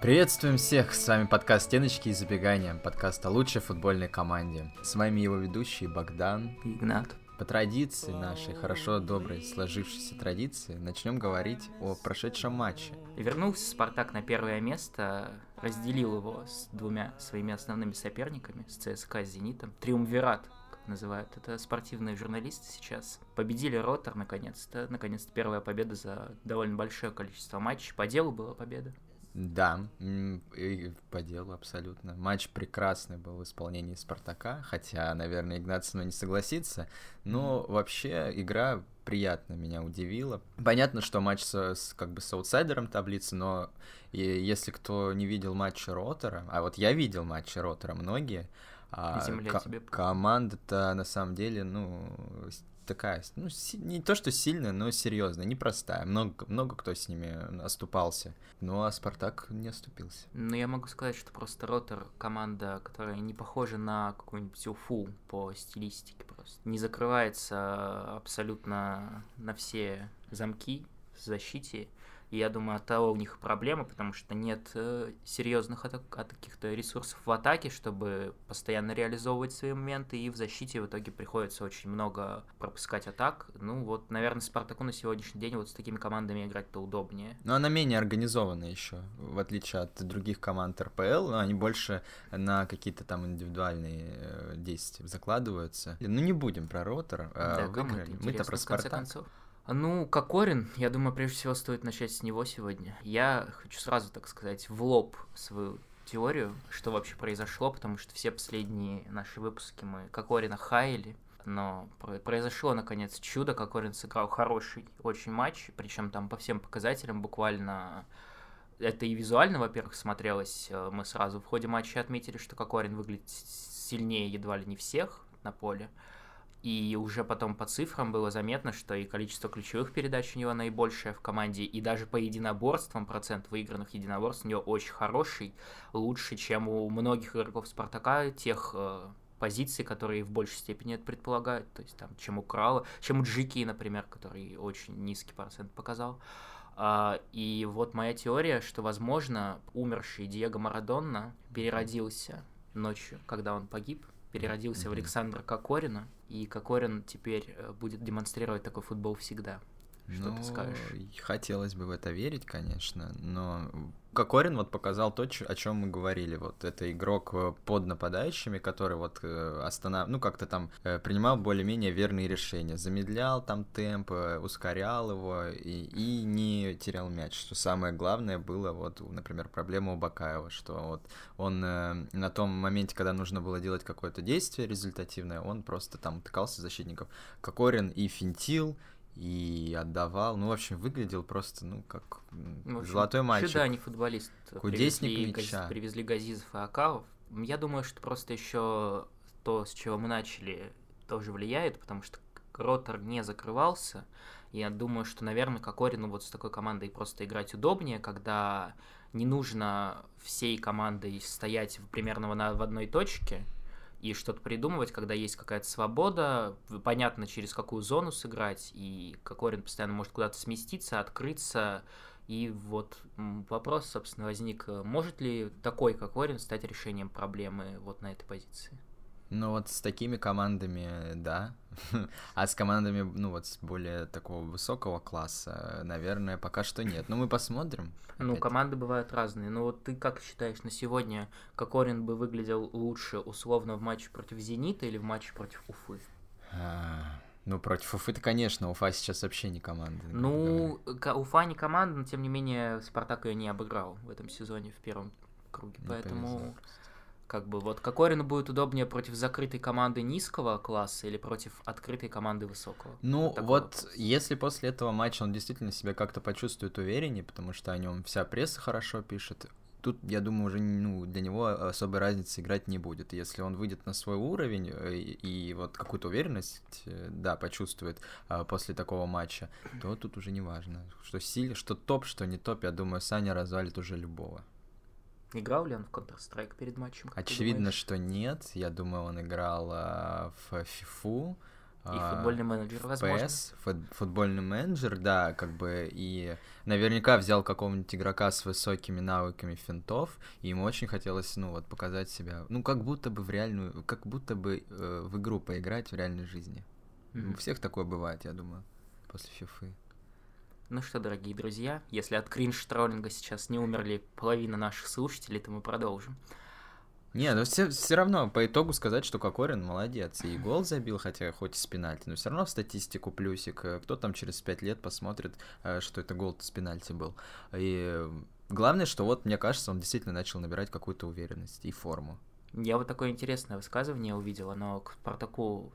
Приветствуем всех, с вами подкаст «Стеночки и забегания», подкаст о лучшей футбольной команде. С вами его ведущие Богдан и Игнат. По традиции нашей, хорошо, доброй, сложившейся традиции, начнем говорить о прошедшем матче. Вернулся Спартак на первое место, разделил его с двумя своими основными соперниками, с ЦСКА и Зенитом. Триумвират, как называют это спортивные журналисты сейчас. Победили Ротор, наконец-то. Наконец-то первая победа за довольно большое количество матчей. По делу была победа. Да, и по делу абсолютно. Матч прекрасный был в исполнении Спартака, хотя, наверное, Игнат со мной не согласится, но mm-hmm. вообще игра приятно меня удивила. Понятно, что матч с, с как бы с аутсайдером таблицы, но и, если кто не видел матча Ротора, а вот я видел матчи Ротора многие, а, тебе... команда-то на самом деле, ну, такая, ну, не то что сильная, но серьезная, непростая. Много, много кто с ними оступался. Ну, а Спартак не оступился. Ну, я могу сказать, что просто Ротор команда, которая не похожа на какую-нибудь Уфу по стилистике просто. Не закрывается абсолютно на все замки в защите. И я думаю, от того у них проблема, потому что нет э, серьезных атак, каких-то ресурсов в атаке, чтобы постоянно реализовывать свои моменты, и в защите в итоге приходится очень много пропускать атак. Ну вот, наверное, Спартаку на сегодняшний день вот с такими командами играть-то удобнее. Но она менее организована еще, в отличие от других команд РПЛ, они больше на какие-то там индивидуальные э, действия закладываются. Ну не будем про Ротор, а да. Мы-то про Спартак. Концов. Ну, Кокорин, я думаю, прежде всего стоит начать с него сегодня. Я хочу сразу, так сказать, в лоб свою теорию, что вообще произошло, потому что все последние наши выпуски мы Кокорина хаяли, но произошло, наконец, чудо. Кокорин сыграл хороший очень матч, причем там по всем показателям буквально это и визуально, во-первых, смотрелось. Э, мы сразу в ходе матча отметили, что Кокорин выглядит сильнее едва ли не всех на поле. И уже потом по цифрам было заметно, что и количество ключевых передач у него наибольшее в команде, и даже по единоборствам процент выигранных единоборств у него очень хороший, лучше, чем у многих игроков Спартака, тех э, позиций, которые в большей степени это предполагают, то есть там, чем у Крала, чем у Джики, например, который очень низкий процент показал. Uh, и вот моя теория, что, возможно, умерший Диего Марадонна переродился ночью, когда он погиб, переродился mm-hmm. в Александра Кокорина, и Кокорин теперь э, будет демонстрировать такой футбол всегда. Что ну, ты скажешь? Хотелось бы в это верить, конечно, но Кокорин вот показал то, о чем мы говорили. Вот это игрок э, под нападающими, который вот э, останов... ну как-то там принимал более-менее верные решения, замедлял там темп, ускорял его и, и не терял мяч. Что самое главное было вот, например, проблема у Бакаева, что вот он на том моменте, когда нужно было делать какое-то действие результативное, он просто там утыкался защитников. Кокорин и финтил, и отдавал. Ну, в общем, выглядел просто, ну, как в общем, золотой мальчик. Сюда не футболист. Кудесник привезли, мяча. Газ, привезли Газизов и Акалов. Я думаю, что просто еще то, с чего мы начали, тоже влияет, потому что Ротор не закрывался. Я думаю, что, наверное, Кокорину вот с такой командой просто играть удобнее, когда не нужно всей командой стоять примерно в одной точке, и что-то придумывать, когда есть какая-то свобода, понятно, через какую зону сыграть, и Кокорин постоянно может куда-то сместиться, открыться. И вот вопрос, собственно, возник, может ли такой Кокорин стать решением проблемы вот на этой позиции? Ну вот с такими командами, да. а с командами, ну вот с более такого высокого класса, наверное, пока что нет. Но мы посмотрим. Ну, команды бывают разные. Ну вот ты как считаешь, на сегодня Кокорин бы выглядел лучше условно в матче против Зенита или в матче против Уфы? А, ну, против Уфы-то, конечно, Уфа сейчас вообще не команда. Ну, Уфа не команда, но тем не менее Спартак ее не обыграл в этом сезоне в первом круге. Не поэтому... Повезло как бы вот Кокорину будет удобнее против закрытой команды низкого класса или против открытой команды высокого? Ну вот, вот если после этого матча он действительно себя как-то почувствует увереннее, потому что о нем вся пресса хорошо пишет, тут, я думаю, уже ну, для него особой разницы играть не будет. Если он выйдет на свой уровень э, и, и вот какую-то уверенность, э, да, почувствует а, после такого матча, то тут уже не важно, что силе, что топ, что не топ, я думаю, Саня развалит уже любого. Играл ли он в Counter-Strike перед матчем? Очевидно, что нет. Я думаю, он играл а, в FIFA. И футбольный менеджер, возможно. PS, футбольный менеджер, да, как бы, и наверняка взял какого-нибудь игрока с высокими навыками финтов, и ему очень хотелось, ну, вот, показать себя, ну, как будто бы в реальную, как будто бы э, в игру поиграть в реальной жизни. Mm-hmm. У всех такое бывает, я думаю, после фифы. Ну что, дорогие друзья, если от кринж-троллинга сейчас не умерли половина наших слушателей, то мы продолжим. Не, ну все, все равно по итогу сказать, что Кокорин молодец. И гол забил, хотя хоть и с пенальти, но все равно в статистику плюсик. Кто там через пять лет посмотрит, э, что это гол с пенальти был. И главное, что вот, мне кажется, он действительно начал набирать какую-то уверенность и форму. Я вот такое интересное высказывание увидел, оно к Спартаку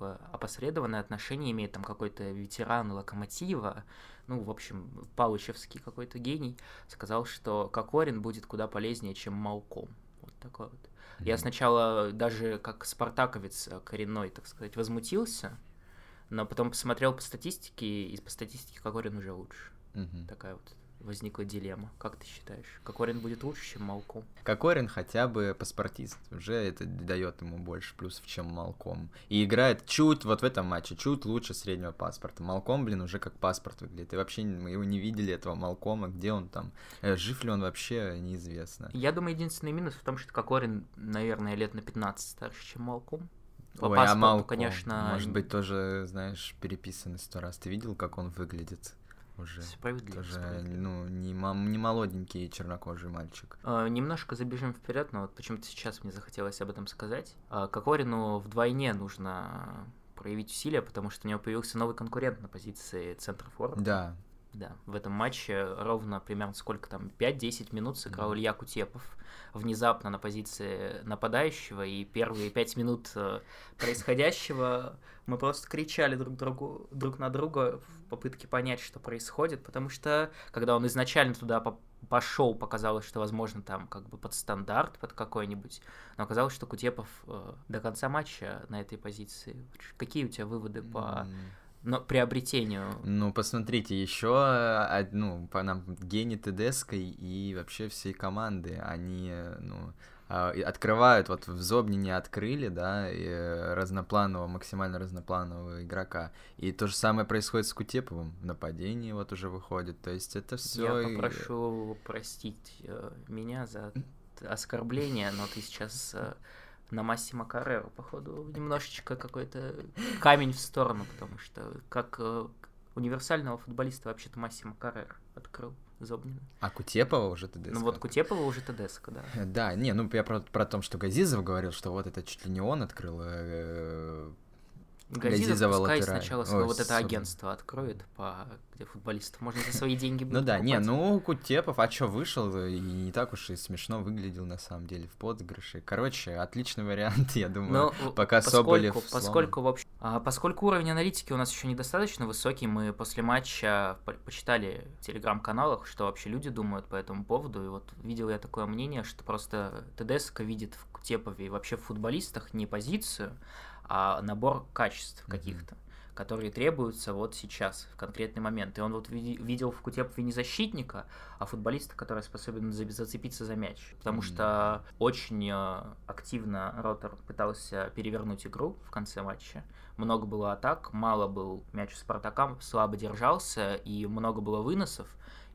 такое опосредованное отношение имеет, там какой-то ветеран Локомотива, ну, в общем, Палычевский какой-то гений, сказал, что Кокорин будет куда полезнее, чем Малком. Вот такой вот. Mm-hmm. Я сначала даже как спартаковец коренной, так сказать, возмутился, но потом посмотрел по статистике, и по статистике Кокорин уже лучше. Mm-hmm. Такая вот возникла дилемма. Как ты считаешь, Кокорин будет лучше, чем Малком? Кокорин хотя бы паспортист. Уже это дает ему больше плюсов, чем Малком. И играет чуть вот в этом матче, чуть лучше среднего паспорта. Малком, блин, уже как паспорт выглядит. И вообще мы его не видели, этого Малкома. Где он там? Э, жив ли он вообще, неизвестно. Я думаю, единственный минус в том, что Кокорин, наверное, лет на 15 старше, чем Малком. По Ой, а паспорту, а Малком, конечно... Может быть, тоже, знаешь, переписанный сто раз. Ты видел, как он выглядит? Уже. Справедливо. Тоже, справедливо. ну, не, не молоденький чернокожий мальчик. А, немножко забежим вперед, но вот почему-то сейчас мне захотелось об этом сказать. А, Кокорину вдвойне нужно проявить усилия, потому что у него появился новый конкурент на позиции центра форварда. Да. Да, в этом матче ровно примерно сколько там, 5-10 минут сыграл mm. Илья Кутепов внезапно на позиции нападающего, и первые 5 минут э, происходящего мы просто кричали друг, другу, друг на друга в попытке понять, что происходит, потому что когда он изначально туда пошел, показалось, что, возможно, там как бы под стандарт, под какой-нибудь, но оказалось, что Кутепов э, до конца матча на этой позиции. Какие у тебя выводы по но приобретению. Ну, посмотрите, еще ну, по нам Гене Тедеской и вообще всей команды, они, ну, а, открывают, вот в Зобне не открыли, да, разнопланового, максимально разнопланового игрока. И то же самое происходит с Кутеповым. В нападении вот уже выходит. То есть это все. Я попрошу простить э, меня за оскорбление, но ты сейчас э, на Массимо Карреру, походу, немножечко какой-то камень в сторону, потому что как э, универсального футболиста вообще-то Массимо Каррер открыл Зобнина. А Кутепова уже ТДСК? Ну вот Кутепова уже ТДСК, да. Да, не, ну я про, про то, что Газизов говорил, что вот это чуть ли не он открыл э, Газизов пускай сначала свое вот это агентство откроет, по... где футболистов можно за свои деньги Ну да, не, ну Кутепов, а что, вышел и не так уж и смешно выглядел на самом деле в подыгрыше. Короче, отличный вариант, я думаю, пока Соболев Поскольку, в общем, а, поскольку уровень аналитики у нас еще недостаточно высокий, мы после матча почитали в телеграм-каналах, что вообще люди думают по этому поводу, и вот видел я такое мнение, что просто ТДСК видит в Кутепове и вообще в футболистах не позицию, а набор качеств mm-hmm. каких-то, которые требуются вот сейчас, в конкретный момент. И он вот видел в Кутепове не защитника, а футболиста, который способен зацепиться за мяч. Потому mm-hmm. что очень э, активно Ротор пытался перевернуть игру в конце матча. Много было атак, мало был мяч у Спартака, слабо держался, и много было выносов.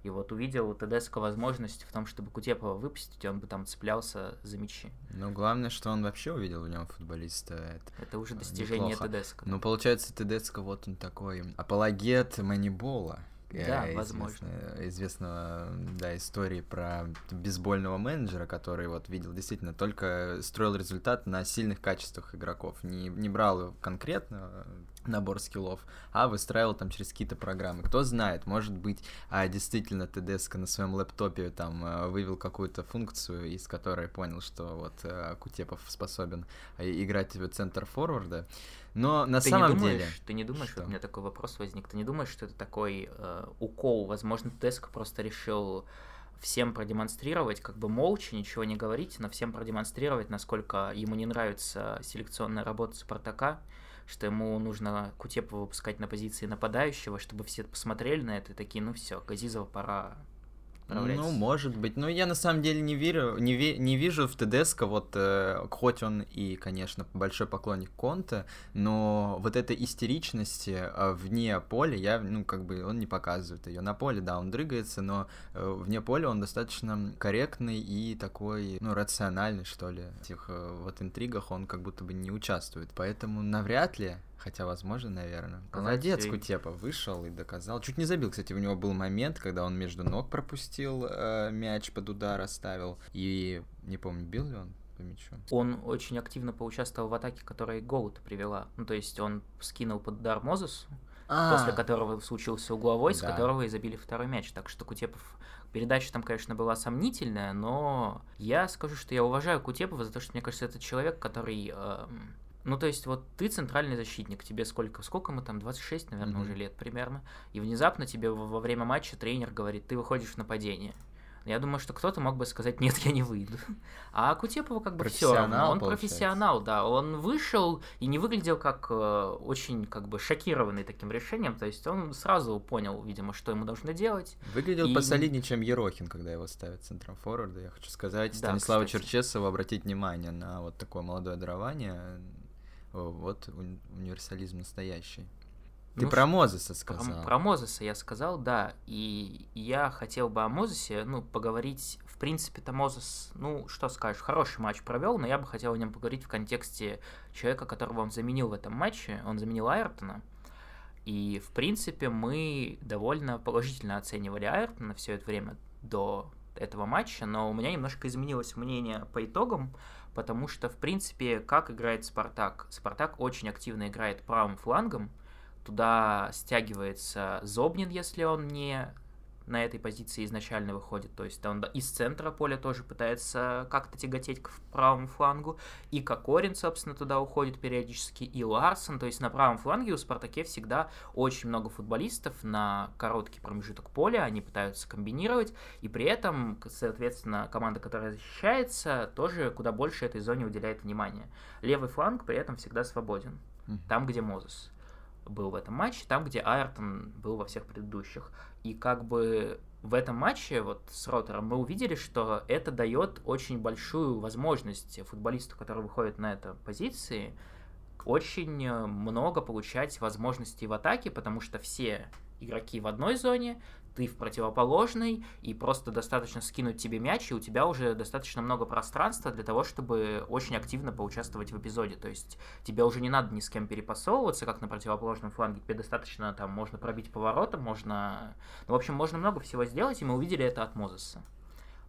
И вот увидел ТДСК возможность в том, чтобы Кутепова выпустить, он бы там цеплялся за мячи. Ну, главное, что он вообще увидел в нем футболиста. Это, это уже достижение неплохо. ТДСК. Ну, получается, ТДСК вот он такой апологет Манибола. Да, э, возможно. Известного, да, истории про бейсбольного менеджера, который вот видел действительно только строил результат на сильных качествах игроков. Не, не брал конкретно набор скиллов, а выстраивал там через какие-то программы. Кто знает, может быть, а, действительно ТДСК на своем лэптопе там а, вывел какую-то функцию, из которой понял, что вот а, Кутепов способен а, играть в центр форварда. Но на ты самом не думаешь, деле... Ты не думаешь, что? у меня такой вопрос возник, ты не думаешь, что это такой э, укол? Возможно, ТДСК просто решил всем продемонстрировать, как бы молча, ничего не говорить, но всем продемонстрировать, насколько ему не нравится селекционная работа Спартака, что ему нужно Кутепова выпускать на позиции нападающего, чтобы все посмотрели на это и такие, ну все, Газизова пора Ну, может быть. Но я на самом деле не верю, не, ве, не вижу в Тедеско, вот, э, хоть он и, конечно, большой поклонник Конта, но вот этой истеричности э, вне поля, я, ну, как бы, он не показывает ее. На поле, да, он дрыгается, но э, вне поля он достаточно корректный и такой, ну, рациональный, что ли. В этих э, вот интригах он как будто бы не участвует. Поэтому навряд ли Хотя, возможно, наверное. Молодец, и... Кутепа вышел и доказал. Чуть не забил, кстати, у него был момент, когда он между ног пропустил э, мяч под удар, оставил. И не помню, бил ли он по мячу. Он очень активно поучаствовал в атаке, которая голод привела. Ну, то есть он скинул под удар Мозесу, а. после которого случился угловой, с которого и забили второй мяч. Так что Кутепов Передача там, конечно, была сомнительная, но я скажу, что я уважаю Кутепова за то, что, мне кажется, это человек, который э, ну, то есть, вот ты центральный защитник, тебе сколько, сколько мы там, 26, наверное, mm-hmm. уже лет примерно, и внезапно тебе во время матча тренер говорит, ты выходишь в нападение. Я думаю, что кто-то мог бы сказать, нет, я не выйду. А Кутепова как бы все равно. Он получается. профессионал, да. Он вышел и не выглядел как э, очень как бы шокированный таким решением. То есть он сразу понял, видимо, что ему нужно делать. Выглядел и... посолиднее, чем Ерохин, когда его ставят центром форварда. Я хочу сказать, да, Станиславу кстати. Черчесову обратить внимание на вот такое молодое дарование вот универсализм настоящий. Ты ну, про Мозеса сказал. Про, про Мозеса я сказал, да. И я хотел бы о Мозесе, ну, поговорить. В принципе-то Мозес, ну, что скажешь, хороший матч провел, но я бы хотел о нем поговорить в контексте человека, которого он заменил в этом матче. Он заменил Айртона. И, в принципе, мы довольно положительно оценивали Айртона все это время до этого матча, но у меня немножко изменилось мнение по итогам, потому что, в принципе, как играет Спартак? Спартак очень активно играет правым флангом, туда стягивается Зобнин, если он не на этой позиции изначально выходит. То есть он из центра поля тоже пытается как-то тяготеть к правому флангу. И Кокорин, собственно, туда уходит периодически, и Ларсон. То есть на правом фланге у Спартаке всегда очень много футболистов на короткий промежуток поля. Они пытаются комбинировать. И при этом, соответственно, команда, которая защищается, тоже куда больше этой зоне уделяет внимания. Левый фланг при этом всегда свободен. Там, где Мозес был в этом матче, там, где Айртон был во всех предыдущих. И как бы в этом матче вот с Ротором мы увидели, что это дает очень большую возможность футболисту, который выходит на эту позиции, очень много получать возможностей в атаке, потому что все игроки в одной зоне, ты в противоположной, и просто достаточно скинуть тебе мяч, и у тебя уже достаточно много пространства для того, чтобы очень активно поучаствовать в эпизоде. То есть тебе уже не надо ни с кем перепасовываться, как на противоположном фланге. Тебе достаточно там можно пробить поворотом, можно... Ну, в общем, можно много всего сделать, и мы увидели это от Мозеса.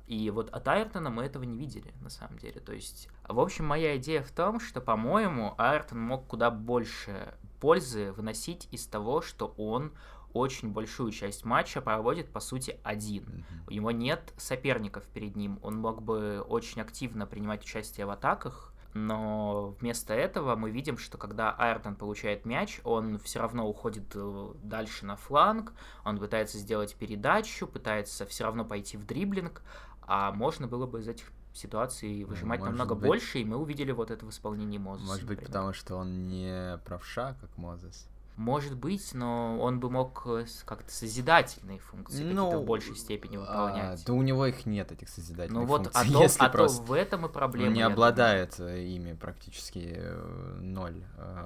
И вот от Айртона мы этого не видели, на самом деле. То есть, в общем, моя идея в том, что, по-моему, Айртон мог куда больше пользы выносить из того, что он очень большую часть матча проводит, по сути, один. Mm-hmm. У него нет соперников перед ним. Он мог бы очень активно принимать участие в атаках, но вместо этого мы видим, что когда Айртон получает мяч, он все равно уходит э, дальше на фланг, он пытается сделать передачу, пытается все равно пойти в дриблинг, а можно было бы из этих ситуаций выжимать Может намного быть... больше, и мы увидели вот это в исполнении Мозеса. Может быть, например. потому что он не правша, как Мозес. Может быть, но он бы мог э, как-то созидательные функции ну, какие-то в большей степени а, выполнять. А, да у него их нет, этих созидательных ну, вот, функций. Вот, а, то, а то в этом и проблема. Он не обладает думаю. Э, ими практически э, ноль.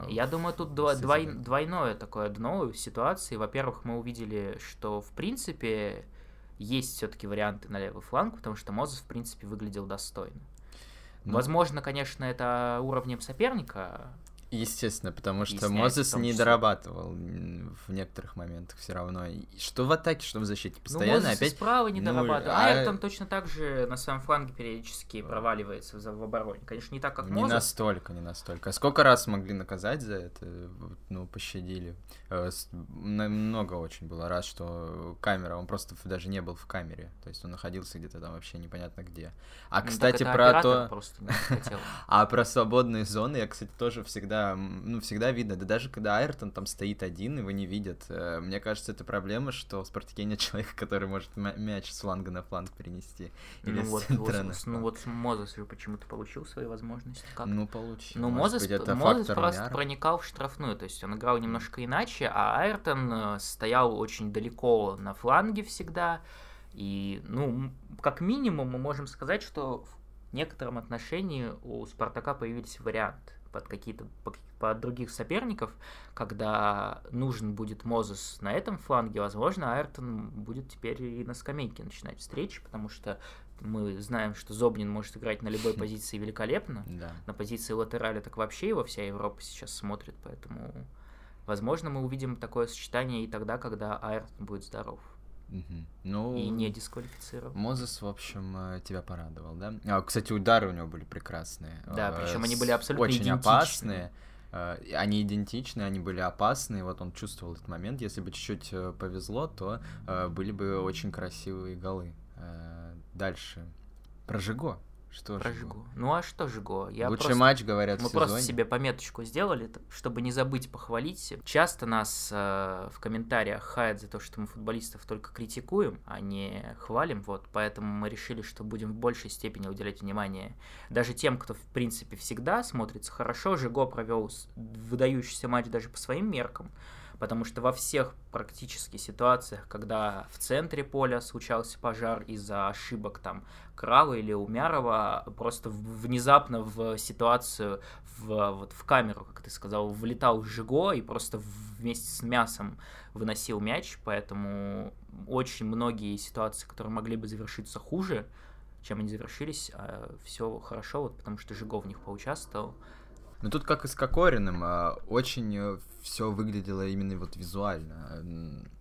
Я думаю, тут двой, двойное такое дно ситуации. Во-первых, мы увидели, что в принципе есть все-таки варианты на левый фланг, потому что Мозес, в принципе, выглядел достойно. Ну, Возможно, конечно, это уровнем соперника Естественно, потому что Мозес не дорабатывал в некоторых моментах все равно. Что в атаке, что в защите. Ну, Постоянно ну, опять... справа не ну, дорабатывал. А... Айртон точно так же на своем фланге периодически проваливается в, в обороне. Конечно, не так, как Не настолько, не настолько. А сколько раз могли наказать за это? Ну, пощадили. Э, много очень было раз, что камера, он просто даже не был в камере. То есть он находился где-то там вообще непонятно где. А, ну, кстати, про то... А про свободные зоны я, кстати, тоже всегда ну, всегда видно, да даже когда Айртон там стоит один, его не видят. Э, мне кажется, это проблема, что в Спартаке нет человека, который может мяч с фланга на фланг перенести. Или ну, вот, вот, ну вот Мозес почему-то получил свои возможности. Как? Ну, получил. Ну, Мозес, быть, это Мозес просто мяр. проникал в штрафную, то есть он играл немножко иначе, а Айртон э, стоял очень далеко на фланге всегда, И, ну, как минимум мы можем сказать, что в некотором отношении у Спартака появились варианты под какие-то под других соперников, когда нужен будет Мозес на этом фланге, возможно, Айртон будет теперь и на скамейке начинать встречи, потому что мы знаем, что Зобнин может играть на любой позиции великолепно. Да. На позиции латераля так вообще его вся Европа сейчас смотрит, поэтому, возможно, мы увидим такое сочетание и тогда, когда Айртон будет здоров. Угу. Ну, и не дисквалифицировал. Мозес, в общем, э, тебя порадовал, да? А, кстати, удары у него были прекрасные. Да, причем они были абсолютно Очень идентичны. опасные. Э, они идентичны, они были опасные, вот он чувствовал этот момент. Если бы чуть-чуть э, повезло, то были бы очень красивые голы. Дальше. Про Жиго. Что Про Жиго? Жиго? Ну а что Жиго? Я Лучший просто... матч, говорят, Мы в просто себе пометочку сделали, чтобы не забыть похвалить. Часто нас э, в комментариях хаят за то, что мы футболистов только критикуем, а не хвалим, вот, поэтому мы решили, что будем в большей степени уделять внимание даже тем, кто, в принципе, всегда смотрится хорошо. Жиго провел выдающийся матч даже по своим меркам потому что во всех практически ситуациях, когда в центре поля случался пожар из-за ошибок там Крала или Умярова, просто внезапно в ситуацию, в, вот в камеру, как ты сказал, влетал Жиго и просто вместе с мясом выносил мяч, поэтому очень многие ситуации, которые могли бы завершиться хуже, чем они завершились, а все хорошо, вот потому что Жиго в них поучаствовал. Ну тут как и с Кокориным, а, очень э, все выглядело именно вот визуально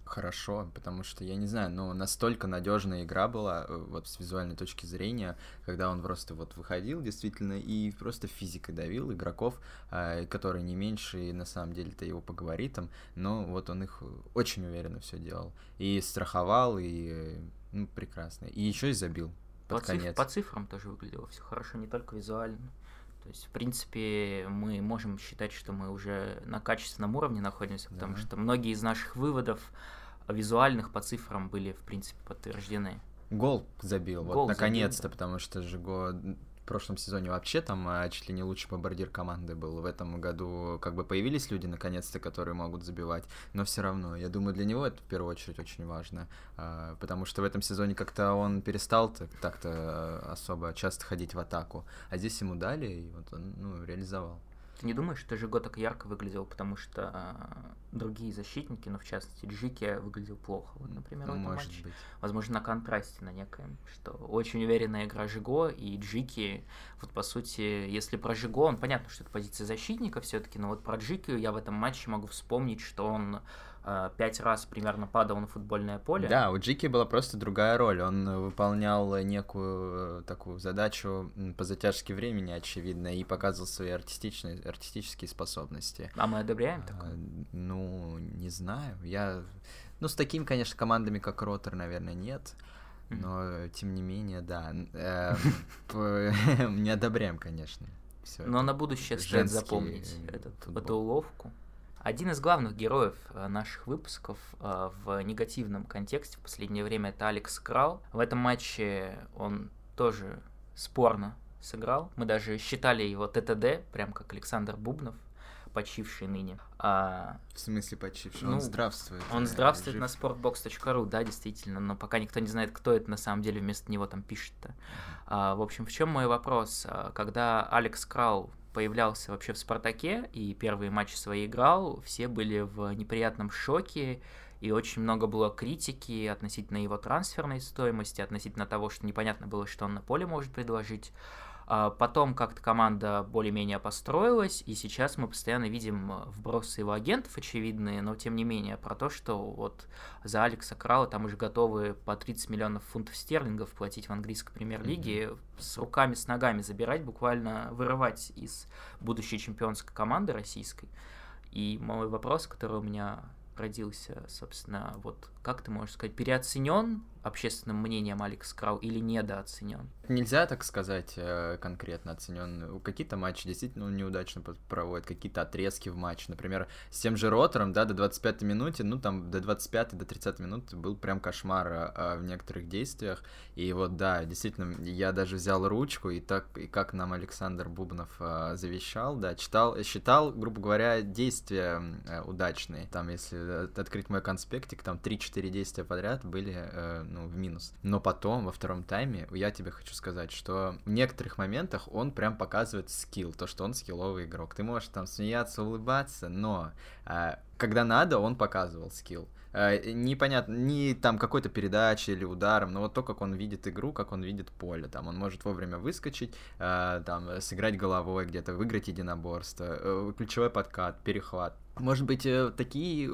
хорошо, потому что, я не знаю, ну, настолько надежная игра была, э, вот с визуальной точки зрения, когда он просто вот выходил действительно и просто физикой давил игроков, а, которые не меньше, и на самом деле-то его по габаритам, но вот он их очень уверенно все делал. И страховал, и ну, прекрасно. И еще и забил. Под по, конец. Циф- по цифрам тоже выглядело все хорошо, не только визуально. То есть, в принципе, мы можем считать, что мы уже на качественном уровне находимся, потому да. что многие из наших выводов визуальных по цифрам были, в принципе, подтверждены. Гол забил, Гол вот наконец-то, да. потому что Жиго прошлом сезоне вообще там а, чуть ли не лучший бомбардир команды был. В этом году как бы появились люди, наконец-то, которые могут забивать, но все равно, я думаю, для него это в первую очередь очень важно, а, потому что в этом сезоне как-то он перестал так-то а, особо часто ходить в атаку, а здесь ему дали, и вот он ну, реализовал. Ты не думаешь, что Жиго так ярко выглядел, потому что э, другие защитники, ну, в частности, Джики выглядел плохо, вот, например, ну, в этом матче. Быть. Возможно, на контрасте на некоем, что очень уверенная игра Жиго и Джики, вот, по сути, если про Жиго, он понятно, что это позиция защитника все таки но вот про Джики я в этом матче могу вспомнить, что он пять раз примерно падал на футбольное поле. Да, у Джики была просто другая роль. Он выполнял некую э, такую задачу по затяжке времени, очевидно, и показывал свои артистичные, артистические способности. А мы одобряем такое? А, ну, не знаю. Я... Ну, с такими, конечно, командами, как Ротор, наверное, нет. Но, тем не менее, да. Э, не одобряем, конечно. Но на будущее стоит запомнить эту уловку. Один из главных героев э, наших выпусков э, в негативном контексте в последнее время это Алекс Крал. В этом матче он тоже спорно сыграл. Мы даже считали его ТТД, прям как Александр Бубнов, почивший ныне. А, в смысле почивший? Ну, он здравствует. Он здравствует жив. на sportbox.ru, да, действительно, но пока никто не знает, кто это на самом деле вместо него там пишет-то. А, в общем, в чем мой вопрос? А, когда Алекс Крал появлялся вообще в «Спартаке» и первые матчи свои играл, все были в неприятном шоке, и очень много было критики относительно его трансферной стоимости, относительно того, что непонятно было, что он на поле может предложить. А потом как-то команда более-менее построилась, и сейчас мы постоянно видим э, вбросы его агентов очевидные, но тем не менее про то, что вот за Алекса Крала там уже готовы по 30 миллионов фунтов стерлингов платить в английской премьер-лиге, mm-hmm. с руками, с ногами забирать, буквально вырывать из будущей чемпионской команды российской. И мой вопрос, который у меня родился, собственно, вот как ты можешь сказать, переоценен общественным мнением Алекс Крау или недооценен? Нельзя так сказать э, конкретно оценен. Какие-то матчи действительно неудачно проводят, какие-то отрезки в матче. Например, с тем же Ротором, да, до 25 минуты, ну там до 25 до 30 минут был прям кошмар а, в некоторых действиях. И вот да, действительно, я даже взял ручку и так, и как нам Александр Бубнов а, завещал, да, читал, считал, грубо говоря, действия удачные. Там, если открыть мой конспектик, там 3-4 действия подряд были, э, ну, ну, в минус. Но потом, во втором тайме, я тебе хочу сказать, что в некоторых моментах он прям показывает скилл, то, что он скилловый игрок. Ты можешь там смеяться, улыбаться, но э, когда надо, он показывал скилл. Э, непонятно, не там какой-то передачей или ударом, но вот то, как он видит игру, как он видит поле. Там он может вовремя выскочить, э, там, сыграть головой где-то, выиграть единоборство, э, ключевой подкат, перехват. Может быть, такие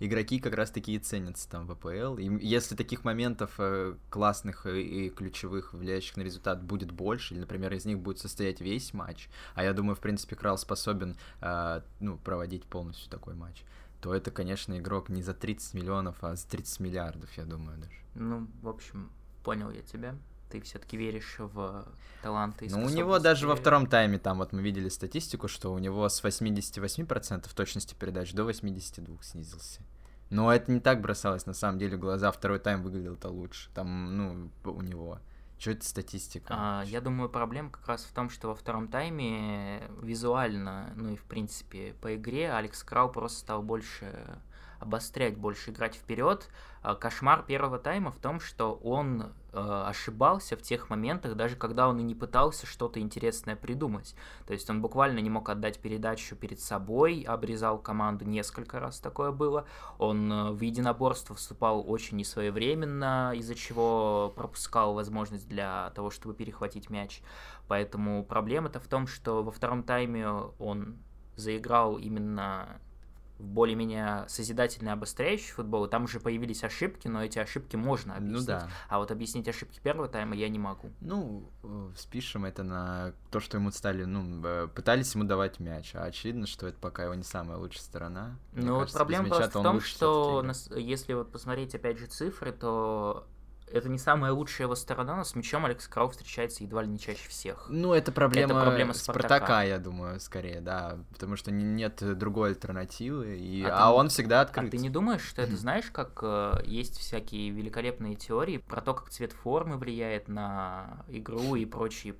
игроки как раз таки и ценятся там в АПЛ. И если таких моментов классных и ключевых, влияющих на результат, будет больше, или, например, из них будет состоять весь матч, а я думаю, в принципе, Крал способен ну, проводить полностью такой матч, то это, конечно, игрок не за 30 миллионов, а за 30 миллиардов, я думаю, даже. Ну, в общем, понял я тебя. Ты все-таки веришь в таланты и Ну, у него даже во втором тайме, там вот мы видели статистику, что у него с 88% точности передач до 82 снизился. Но это не так бросалось, на самом деле, в глаза. Второй тайм выглядел-то лучше. Там, ну, у него. Что это статистика? А, я думаю, проблема как раз в том, что во втором тайме визуально, ну и в принципе по игре Алекс Крау просто стал больше обострять, больше играть вперед. А, кошмар первого тайма в том, что он ошибался в тех моментах, даже когда он и не пытался что-то интересное придумать. То есть он буквально не мог отдать передачу перед собой, обрезал команду несколько раз, такое было. Он э, в единоборство вступал очень несвоевременно, из-за чего пропускал возможность для того, чтобы перехватить мяч. Поэтому проблема-то в том, что во втором тайме он заиграл именно в более-менее созидательный обостряющий футбол, там уже появились ошибки, но эти ошибки можно ну объяснить. Ну да. А вот объяснить ошибки первого тайма я не могу. Ну, э, спишем это на то, что ему стали, ну, э, пытались ему давать мяч, а очевидно, что это пока его не самая лучшая сторона. ну, вот проблема просто в том, что если вот посмотреть опять же цифры, то это не самая лучшая его сторона, но с мячом Алекс Крау встречается едва ли не чаще всех. Ну, это проблема, это проблема Спартака. Спартака, я думаю, скорее, да, потому что нет другой альтернативы, и... а, а ты, он всегда открыт. А ты не думаешь, что это, знаешь, как э, есть всякие великолепные теории про то, как цвет формы влияет на игру и прочие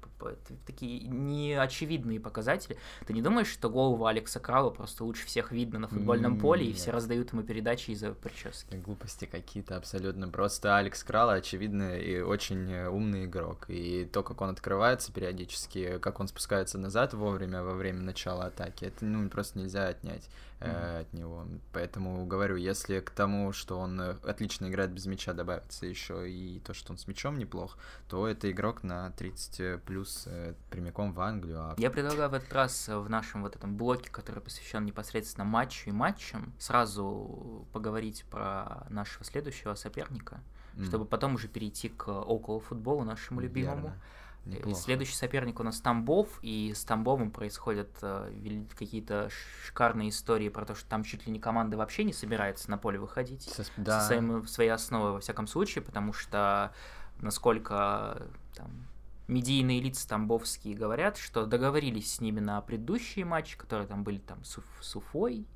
такие неочевидные показатели? Ты не думаешь, что голову Алекса Краула просто лучше всех видно на футбольном поле, и все раздают ему передачи из-за прически? Глупости какие-то абсолютно. Просто Алекс Краула очевидно, и очень э, умный игрок. И то, как он открывается периодически, как он спускается назад вовремя, во время начала атаки, это ну, просто нельзя отнять э, mm-hmm. от него. Поэтому говорю, если к тому, что он э, отлично играет без мяча, добавится еще и то, что он с мячом неплох, то это игрок на 30 плюс э, прямиком в Англию. А... Я предлагаю в этот раз в нашем вот этом блоке, который посвящен непосредственно матчу и матчам, сразу поговорить про нашего следующего соперника mm. чтобы потом уже перейти к около футболу нашему любимому. Неплохо. Следующий соперник у нас Тамбов, и с Тамбовым происходят э, какие-то шикарные истории про то, что там чуть ли не команда вообще не собирается на поле выходить Со, да. со своим, своей основой во всяком случае, потому что насколько там, медийные лица тамбовские говорят, что договорились с ними на предыдущие матчи, которые там были там с, с Уфой,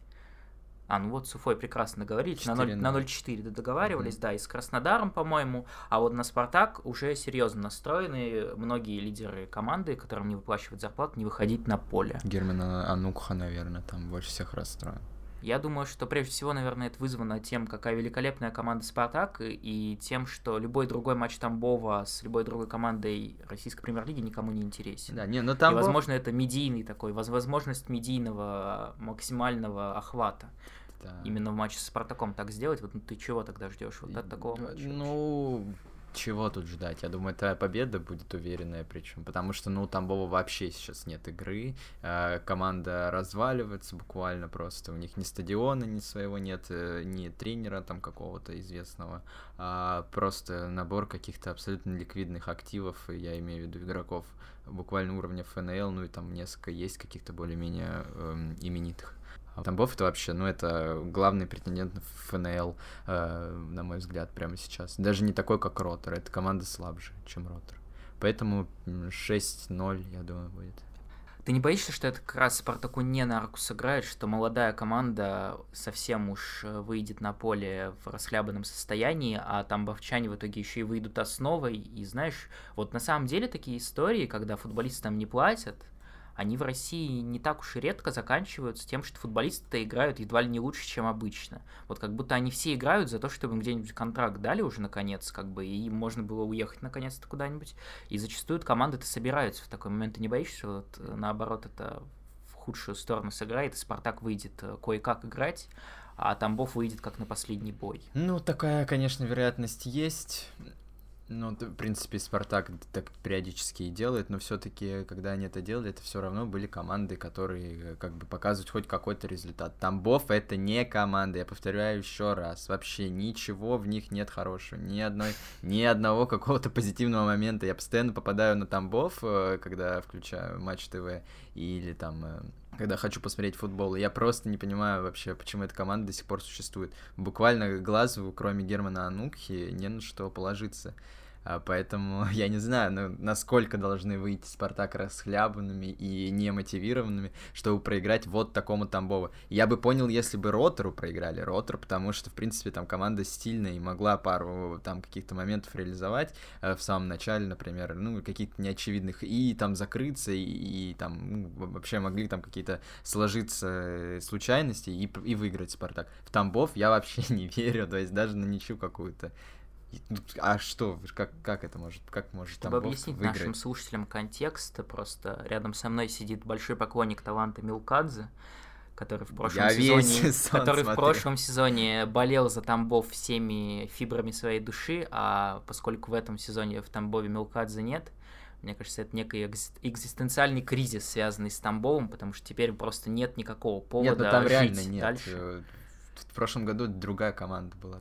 а, ну вот с Уфой прекрасно договорились, на 0-4 договаривались, mm-hmm. да, и с Краснодаром, по-моему. А вот на Спартак уже серьезно настроены многие лидеры команды, которым не выплачивают зарплату, не выходить на поле. Герман Анукха, наверное, там больше всех расстроен. Я думаю, что прежде всего, наверное, это вызвано тем, какая великолепная команда «Спартак», и тем, что любой другой матч Тамбова с любой другой командой российской премьер-лиги никому не интересен. Да, не, но Тамбов... И, возможно, это медийный такой, возможность медийного максимального охвата да. именно в матче с Спартаком так сделать, вот ну, ты чего тогда ждешь вот от такого матча? Ну, чего тут ждать? Я думаю, твоя победа будет уверенная, причем, потому что, ну, там Тамбова вообще сейчас нет игры, э, команда разваливается буквально просто, у них ни стадиона, ни своего нет, э, ни тренера там какого-то известного, а просто набор каких-то абсолютно ликвидных активов, я имею в виду игроков буквально уровня ФНЛ, ну и там несколько есть каких-то более-менее э, именитых. А Тамбов это вообще, ну, это главный претендент в ФНЛ, э, на мой взгляд, прямо сейчас. Даже не такой, как Ротор, это команда слабже, чем Ротор. Поэтому 6-0, я думаю, будет. Ты не боишься, что это как раз Спартаку не на руку сыграет, что молодая команда совсем уж э, выйдет на поле в расхлябанном состоянии, а там бовчане в итоге еще и выйдут основой. И знаешь, вот на самом деле такие истории, когда футболисты там не платят, они в России не так уж и редко заканчиваются тем, что футболисты играют едва ли не лучше, чем обычно. Вот как будто они все играют за то, чтобы им где-нибудь контракт дали уже наконец, как бы, и можно было уехать наконец-то куда-нибудь. И зачастую команды-то собираются в такой момент. Ты не боишься, что вот, наоборот это в худшую сторону сыграет, и Спартак выйдет э, кое-как играть, а Тамбов выйдет как на последний бой. Ну, такая, конечно, вероятность есть. Ну, в принципе, Спартак так периодически и делает, но все-таки, когда они это делали, это все равно были команды, которые э, как бы показывают хоть какой-то результат. Тамбов это не команда, я повторяю еще раз, вообще ничего в них нет хорошего, ни одной, ни одного какого-то позитивного момента. Я постоянно попадаю на Тамбов, э, когда включаю Матч ТВ или там э, когда хочу посмотреть футбол. Я просто не понимаю вообще, почему эта команда до сих пор существует. Буквально глазу, кроме Германа Анукхи, не на что положиться. А, поэтому я не знаю, ну, насколько должны выйти Спартак расхлябанными и немотивированными, чтобы проиграть вот такому Тамбову. Я бы понял, если бы Ротору проиграли. Ротор, потому что, в принципе, там команда стильная и могла пару там каких-то моментов реализовать э, в самом начале, например, ну, каких-то неочевидных, и там закрыться, и, и там ну, вообще могли там какие-то сложиться э, случайности и, и выиграть Спартак. В Тамбов я вообще не верю, то есть даже на ничью какую-то. А что, как, как это может, как может Чтобы объяснить выиграть? нашим слушателям контекст, просто рядом со мной сидит большой поклонник таланта Милкадзе, который в прошлом Я сезоне, который смотрю. в прошлом сезоне болел за Тамбов всеми фибрами своей души, а поскольку в этом сезоне в Тамбове Милкадзе нет, мне кажется, это некий экзистенциальный кризис, связанный с Тамбовым, потому что теперь просто нет никакого повода нет, ну там жить реально нет. дальше. Э, в прошлом году другая команда была,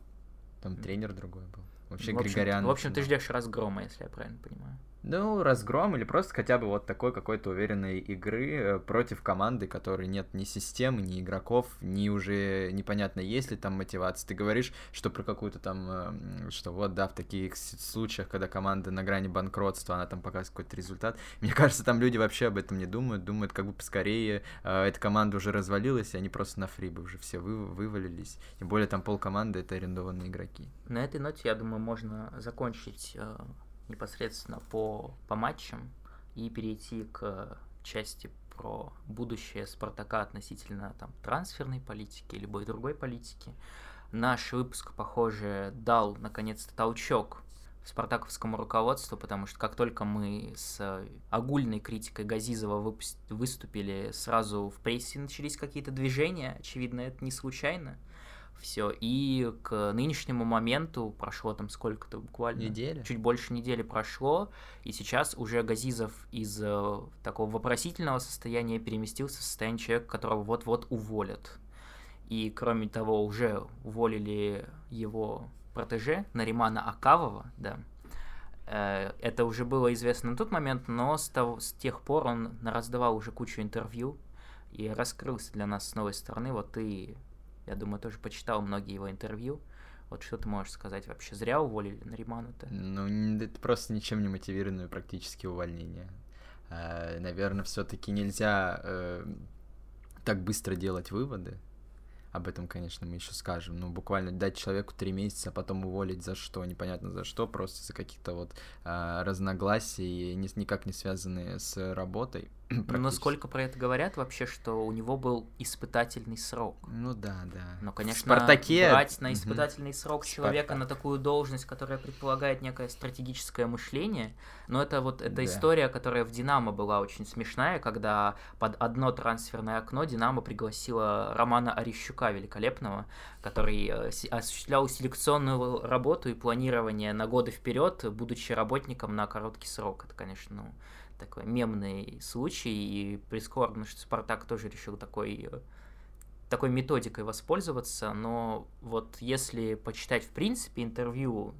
там тренер другой был. Вообще в общем, Григорян. В общем, ты ждешь разгрома, если я правильно понимаю. Ну, разгром или просто хотя бы вот такой какой-то уверенной игры э, против команды, которой нет ни системы, ни игроков, ни уже непонятно, есть ли там мотивация. Ты говоришь, что про какую-то там, э, что вот, да, в таких случаях, когда команда на грани банкротства, она там показывает какой-то результат. Мне кажется, там люди вообще об этом не думают, думают, как бы поскорее э, эта команда уже развалилась, и они просто на фри бы уже все вы, вывалились. Тем более там пол команды это арендованные игроки. На этой ноте, я думаю, можно закончить непосредственно по, по матчам и перейти к части про будущее Спартака относительно там, трансферной политики любой другой политики. Наш выпуск, похоже, дал наконец-то толчок спартаковскому руководству, потому что как только мы с огульной критикой Газизова выпуск... выступили, сразу в прессе начались какие-то движения, очевидно, это не случайно. Все. И к нынешнему моменту прошло там сколько-то буквально. Недели? Чуть больше недели прошло. И сейчас уже Газизов из э, такого вопросительного состояния переместился в состояние человека, которого вот-вот уволят. И кроме того, уже уволили его протеже Наримана Акавова, да. Э, это уже было известно на тот момент, но с, того, с тех пор он раздавал уже кучу интервью и раскрылся для нас с новой стороны. Вот ты я думаю, тоже почитал многие его интервью. Вот что ты можешь сказать вообще? Зря уволили Наримана-то? Ну, это просто ничем не мотивированное практически увольнение. А, наверное, все-таки нельзя э, так быстро делать выводы. Об этом, конечно, мы еще скажем. Ну, буквально дать человеку три месяца, а потом уволить за что, непонятно за что, просто за какие-то вот э, разногласия, не, никак не связанные с работой. Но насколько про это говорят вообще, что у него был испытательный срок? Ну да, да. Но, конечно, в Спартаке... брать на испытательный угу. срок человека Спартак. на такую должность, которая предполагает некое стратегическое мышление, но это вот эта да. история, которая в Динамо была очень смешная, когда под одно трансферное окно Динамо пригласила Романа Орещука великолепного, который э, осуществлял селекционную работу и планирование на годы вперед, будучи работником на короткий срок. Это, конечно, ну, такой мемный случай, и прискорбно, что Спартак тоже решил такой, такой методикой воспользоваться, но вот если почитать, в принципе, интервью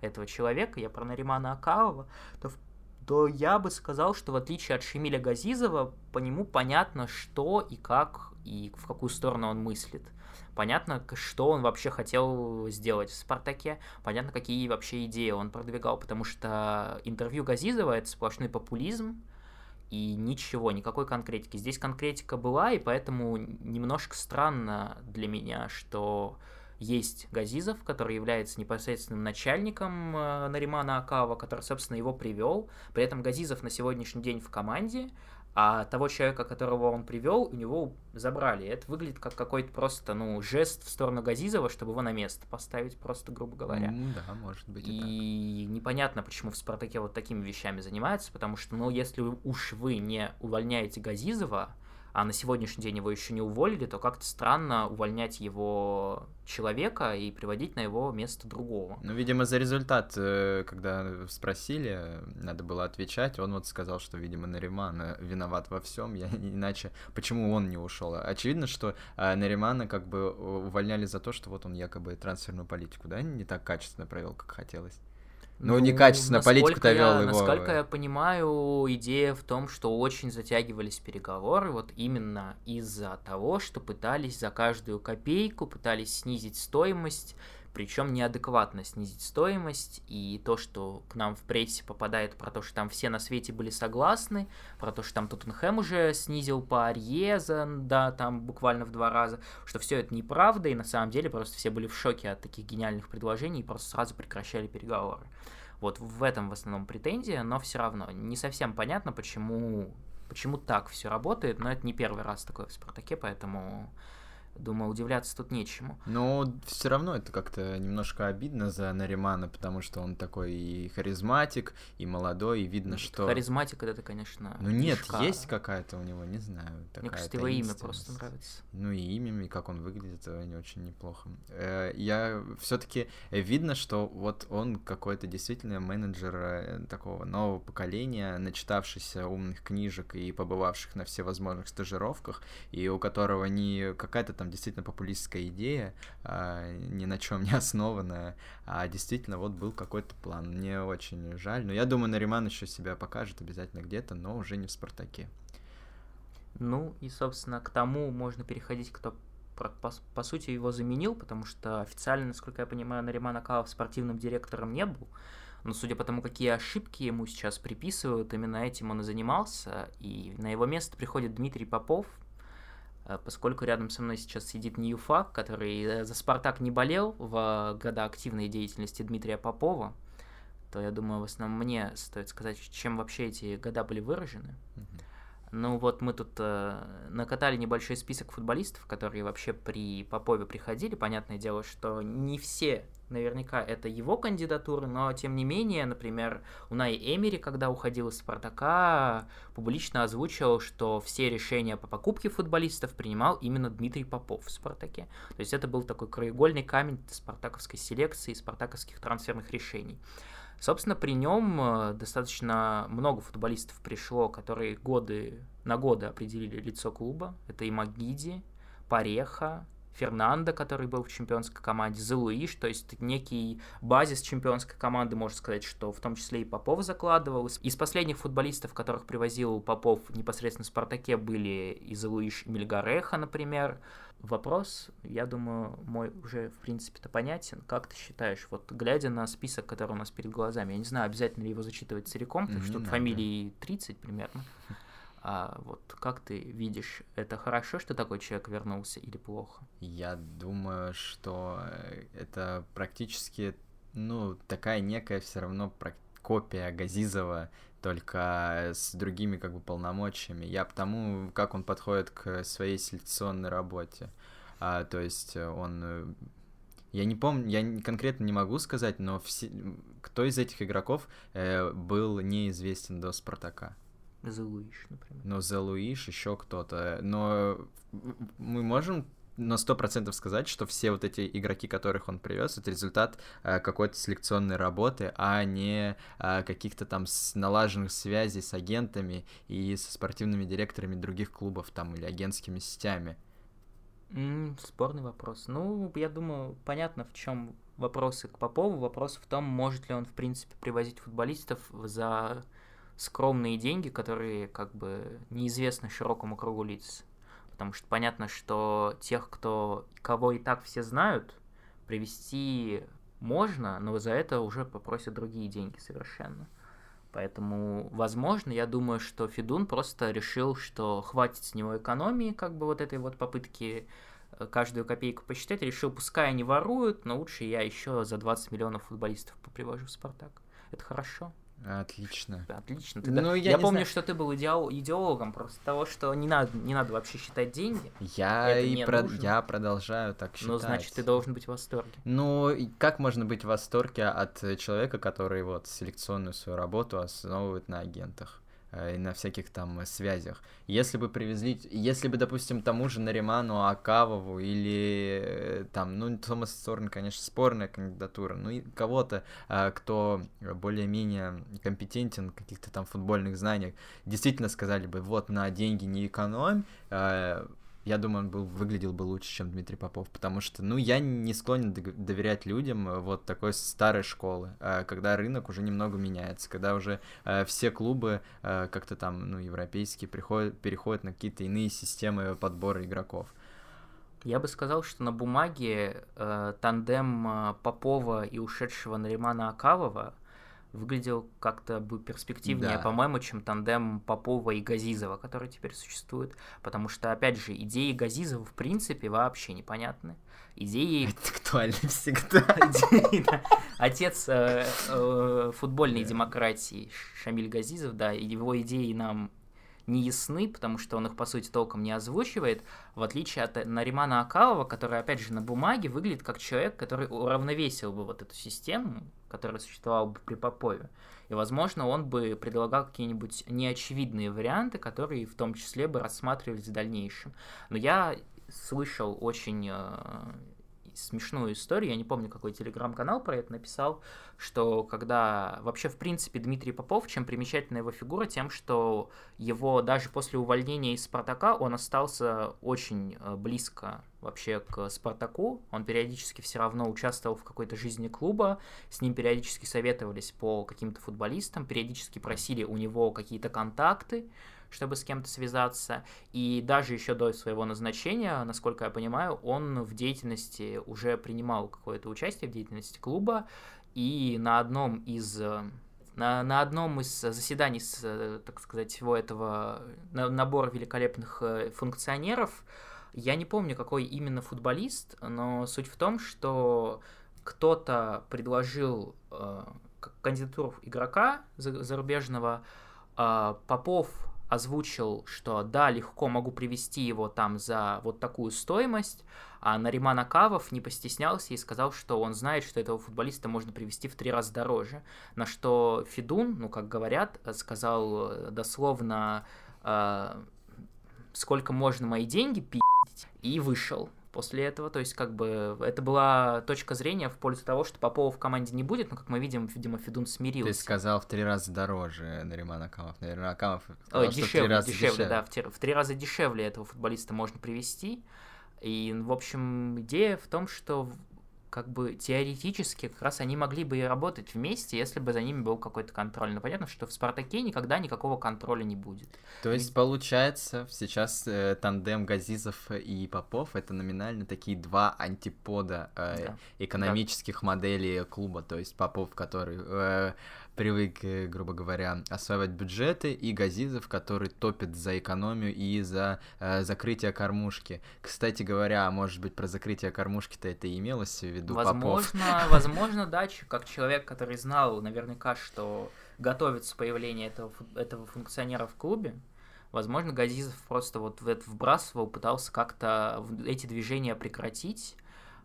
этого человека, я про Наримана Акаова, то, то я бы сказал, что в отличие от Шемиля Газизова, по нему понятно, что и как, и в какую сторону он мыслит. Понятно, что он вообще хотел сделать в «Спартаке», понятно, какие вообще идеи он продвигал, потому что интервью Газизова — это сплошной популизм, и ничего, никакой конкретики. Здесь конкретика была, и поэтому немножко странно для меня, что есть Газизов, который является непосредственным начальником э, Наримана Акава, который, собственно, его привел. При этом Газизов на сегодняшний день в команде, а того человека, которого он привел, у него забрали. Это выглядит как какой-то просто, ну, жест в сторону Газизова, чтобы его на место поставить, просто грубо говоря. Mm, да, может быть. И, и непонятно, почему в Спартаке вот такими вещами занимаются, потому что, ну, если уж вы не увольняете Газизова, а на сегодняшний день его еще не уволили, то как-то странно увольнять его человека и приводить на его место другого. Ну, видимо, за результат, э, когда спросили, надо было отвечать, он вот сказал, что, видимо, Нариман виноват во всем, я иначе почему он не ушел? Очевидно, что э, Наримана как бы увольняли за то, что вот он якобы трансферную политику, да, не так качественно провел, как хотелось. Ну, ну некачественно политику-то вел его. Насколько я понимаю, идея в том, что очень затягивались переговоры вот именно из-за того, что пытались за каждую копейку, пытались снизить стоимость причем неадекватно снизить стоимость, и то, что к нам в прессе попадает про то, что там все на свете были согласны, про то, что там Тоттенхэм уже снизил по Арьеза, да, там буквально в два раза, что все это неправда, и на самом деле просто все были в шоке от таких гениальных предложений и просто сразу прекращали переговоры. Вот в этом в основном претензия, но все равно не совсем понятно, почему, почему так все работает, но это не первый раз такое в Спартаке, поэтому Думаю, удивляться тут нечему. Но все равно это как-то немножко обидно за Наримана, потому что он такой и харизматик, и молодой, и видно, нет, что... Харизматик это, конечно, Ну нет, фишка. есть какая-то у него, не знаю, такая Мне кажется, его имя просто нравится. Ну и имя, и как он выглядит, это не очень неплохо. Э, я все таки видно, что вот он какой-то действительно менеджер э, такого нового поколения, начитавшийся умных книжек и побывавших на всевозможных стажировках, и у которого не какая-то там действительно популистская идея, а, ни на чем не основанная, а действительно вот был какой-то план. Мне очень жаль, но я думаю, Нариман еще себя покажет обязательно где-то, но уже не в Спартаке. Ну и, собственно, к тому можно переходить, кто по, по сути его заменил, потому что официально, насколько я понимаю, Нариман Акалов спортивным директором не был. Но судя по тому, какие ошибки ему сейчас приписывают, именно этим он и занимался. И на его место приходит Дмитрий Попов, поскольку рядом со мной сейчас сидит Ньюфак, который э, за «Спартак» не болел в года активной деятельности Дмитрия Попова, то я думаю, в основном мне стоит сказать, чем вообще эти года были выражены. Mm-hmm. Ну вот мы тут э, накатали небольшой список футболистов, которые вообще при Попове приходили. Понятное дело, что не все наверняка это его кандидатура, но тем не менее, например, Унай Эмери, когда уходил из Спартака, публично озвучил, что все решения по покупке футболистов принимал именно Дмитрий Попов в Спартаке. То есть это был такой краеугольный камень спартаковской селекции, спартаковских трансферных решений. Собственно, при нем э, достаточно много футболистов пришло, которые годы на годы определили лицо клуба. Это и Магиди, Пареха, Фернандо, который был в чемпионской команде, Зелуиш, то есть некий базис чемпионской команды, можно сказать, что в том числе и Попов закладывал. Из последних футболистов, которых привозил Попов непосредственно в Спартаке, были и Зелуиш, и Мельгареха, например. Вопрос, я думаю, мой уже, в принципе-то понятен. Как ты считаешь, вот глядя на список, который у нас перед глазами, я не знаю, обязательно ли его зачитывать целиком, потому что тут фамилии 30 примерно. А вот как ты видишь, это хорошо, что такой человек вернулся или плохо? Я думаю, что э, это практически, ну, такая некая все равно копия Газизова, только с другими как бы полномочиями. Я потому, как он подходит к своей селекционной работе. А, то есть он э, я не помню, я конкретно не могу сказать, но все, кто из этих игроков э, был неизвестен до Спартака? Зелуиш, например. Но Зелуиш, еще кто-то. Но мы можем на сто процентов сказать, что все вот эти игроки, которых он привез, это результат э, какой-то селекционной работы, а не э, каких-то там налаженных связей с агентами и со спортивными директорами других клубов там или агентскими сетями. Mm, спорный вопрос. Ну, я думаю, понятно, в чем вопросы к Попову. Вопрос в том, может ли он, в принципе, привозить футболистов за скромные деньги, которые как бы неизвестны широкому кругу лиц. Потому что понятно, что тех, кто, кого и так все знают, привести можно, но за это уже попросят другие деньги совершенно. Поэтому, возможно, я думаю, что Федун просто решил, что хватит с него экономии, как бы вот этой вот попытки э, каждую копейку посчитать, решил, пускай они воруют, но лучше я еще за 20 миллионов футболистов попривожу в Спартак. Это хорошо. Отлично. Отлично. Ты, ну, я я помню, знаю. что ты был идеол, идеологом просто того, что не надо, не надо вообще считать деньги. Я и про... я продолжаю так считать. Ну, значит, ты должен быть в восторге. Ну, как можно быть в восторге от человека, который вот селекционную свою работу основывает на агентах? Э, и на всяких там связях. Если бы привезли, если бы, допустим, тому же Нариману Акавову или э, там, ну, Томас Сорн, конечно, спорная кандидатура, ну, и кого-то, э, кто более-менее компетентен в каких-то там футбольных знаниях, действительно сказали бы, вот, на деньги не экономь, я думаю, он был, выглядел бы лучше, чем Дмитрий Попов, потому что, ну, я не склонен доверять людям э, вот такой старой школы, э, когда рынок уже немного меняется, когда уже э, все клубы как-то там, ну, европейские приходят, переходят на какие-то иные системы подбора игроков. Я бы сказал, что на бумаге э, тандем Попова и ушедшего Наримана Акавова выглядел как-то бы перспективнее, да. по-моему, чем тандем Попова и Газизова, который теперь существует. Потому что, опять же, идеи Газизова в принципе вообще непонятны. Идеи... Это актуально всегда. Отец э, э, футбольной демократии Шамиль Газизов, да, его идеи нам не ясны, потому что он их, по сути, толком не озвучивает, в отличие от Наримана Акалова, который, опять же, на бумаге выглядит как человек, который уравновесил бы вот эту систему, которая существовала бы при Попове. И, возможно, он бы предлагал какие-нибудь неочевидные варианты, которые в том числе бы рассматривались в дальнейшем. Но я слышал очень э, смешную историю, я не помню, какой телеграм-канал про это написал, что когда вообще, в принципе, Дмитрий Попов, чем примечательна его фигура, тем, что его даже после увольнения из «Спартака» он остался очень э, близко вообще к «Спартаку», он периодически все равно участвовал в какой-то жизни клуба, с ним периодически советовались по каким-то футболистам, периодически просили у него какие-то контакты, чтобы с кем-то связаться. И даже еще до своего назначения, насколько я понимаю, он в деятельности уже принимал какое-то участие в деятельности клуба. И на одном из на, на одном из заседаний, с, так сказать, всего этого набора великолепных э, функционеров, я не помню, какой именно футболист, но суть в том, что кто-то предложил э, кандидатуру игрока зарубежного, э, Попов озвучил, что да, легко могу привести его там за вот такую стоимость, а Нариман Акавов не постеснялся и сказал, что он знает, что этого футболиста можно привести в три раза дороже. На что Федун, ну, как говорят, сказал э, дословно, э, сколько можно мои деньги пи***ть, и вышел после этого. То есть, как бы, это была точка зрения в пользу того, что Попова в команде не будет, но, как мы видим, видимо, Федун смирился. Ты сказал в три раза дороже Нариман Акамов. Нариман Акамов сказал, Ой, дешевле, в три раза дешевле, дешевле, да, в, три, в три раза дешевле этого футболиста можно привести. И, в общем, идея в том, что как бы теоретически как раз они могли бы и работать вместе, если бы за ними был какой-то контроль. Но понятно, что в Спартаке никогда никакого контроля не будет. То есть, получается, сейчас э, тандем Газизов и Попов это номинально такие два антипода э, да. экономических да. моделей клуба. То есть Попов, который э, привык, э, грубо говоря, осваивать бюджеты, и Газизов, который топит за экономию и за э, закрытие кормушки. Кстати говоря, может быть, про закрытие кормушки-то это и имелось в виду Возможно, Попов. возможно, да, как человек, который знал наверняка, что готовится появление этого, этого функционера в клубе, возможно, Газизов просто вот в это вбрасывал, пытался как-то эти движения прекратить,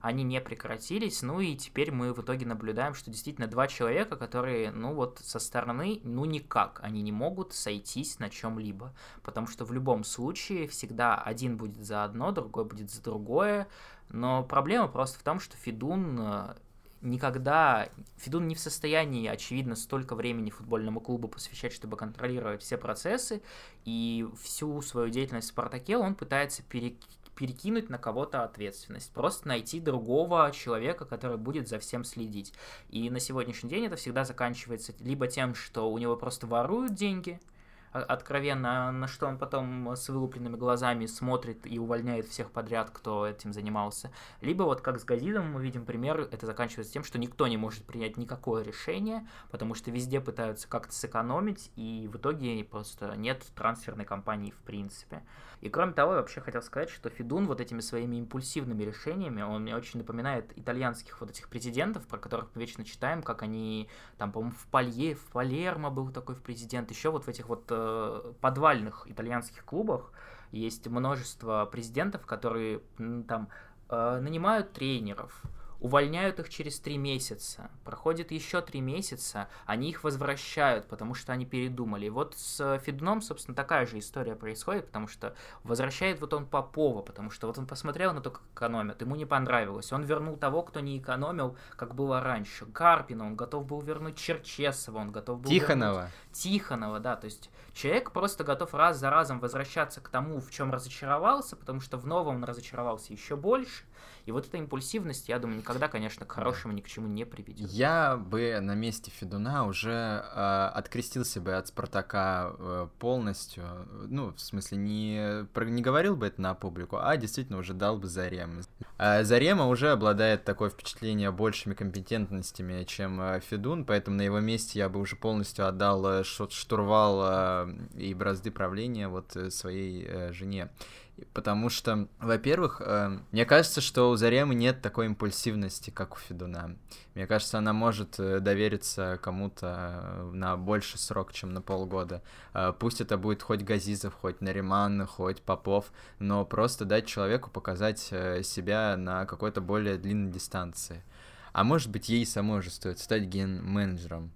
они не прекратились, ну и теперь мы в итоге наблюдаем, что действительно два человека, которые, ну вот со стороны, ну никак, они не могут сойтись на чем-либо, потому что в любом случае всегда один будет за одно, другой будет за другое, но проблема просто в том, что Фидун э, никогда... Федун не в состоянии, очевидно, столько времени футбольному клубу посвящать, чтобы контролировать все процессы, и всю свою деятельность в «Спартаке» он пытается пере перекинуть на кого-то ответственность, просто найти другого человека, который будет за всем следить. И на сегодняшний день это всегда заканчивается либо тем, что у него просто воруют деньги, откровенно, на что он потом с вылупленными глазами смотрит и увольняет всех подряд, кто этим занимался. Либо вот как с Газидом мы видим пример, это заканчивается тем, что никто не может принять никакое решение, потому что везде пытаются как-то сэкономить, и в итоге просто нет трансферной кампании в принципе. И кроме того, я вообще хотел сказать, что Федун вот этими своими импульсивными решениями, он мне очень напоминает итальянских вот этих президентов, про которых мы вечно читаем, как они, там, по-моему, в Палье, в Палермо был такой президент, еще вот в этих вот э, подвальных итальянских клубах есть множество президентов, которые там э, нанимают тренеров, увольняют их через три месяца, проходит еще три месяца, они их возвращают, потому что они передумали. И вот с Федуном, собственно, такая же история происходит, потому что возвращает вот он Попова, потому что вот он посмотрел на то, как экономят, ему не понравилось. Он вернул того, кто не экономил, как было раньше. Карпина, он готов был вернуть Черчесова, он готов был Тихонова. Вернуть... Тихонова, да, то есть человек просто готов раз за разом возвращаться к тому, в чем разочаровался, потому что в новом он разочаровался еще больше, и вот эта импульсивность, я думаю, никогда, конечно, к хорошему ни к чему не приведет. Я бы на месте Федуна уже э, открестился бы от Спартака э, полностью. Ну, в смысле, не, не говорил бы это на публику, а действительно уже дал бы Зарем. Э, Зарема уже обладает такое впечатление большими компетентностями, чем э, Федун, поэтому на его месте я бы уже полностью отдал э, штурвал э, и бразды правления вот э, своей э, жене. Потому что, во-первых, э, мне кажется, что у Заремы нет такой импульсивности, как у Федуна. Мне кажется, она может э, довериться кому-то э, на больше срок, чем на полгода. Э, пусть это будет хоть Газизов, хоть Нариман, хоть Попов, но просто дать человеку показать себя на какой-то более длинной дистанции. А может быть, ей самой же стоит стать ген-менеджером.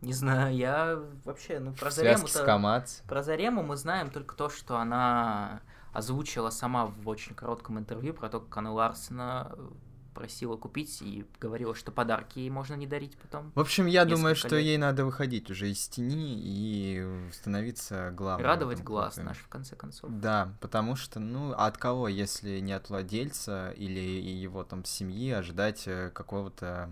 Не знаю, я вообще, ну, про Зарему... Про Зарему мы знаем только то, что она озвучила сама в очень коротком интервью про то, как она Ларсена э, просила купить и говорила, что подарки ей можно не дарить потом. В общем, я думаю, лет. что ей надо выходить уже из тени и становиться главным. Радовать глаз наш, в конце концов. Да, потому что, ну, а от кого, если не от владельца или его там семьи, ожидать э, какого-то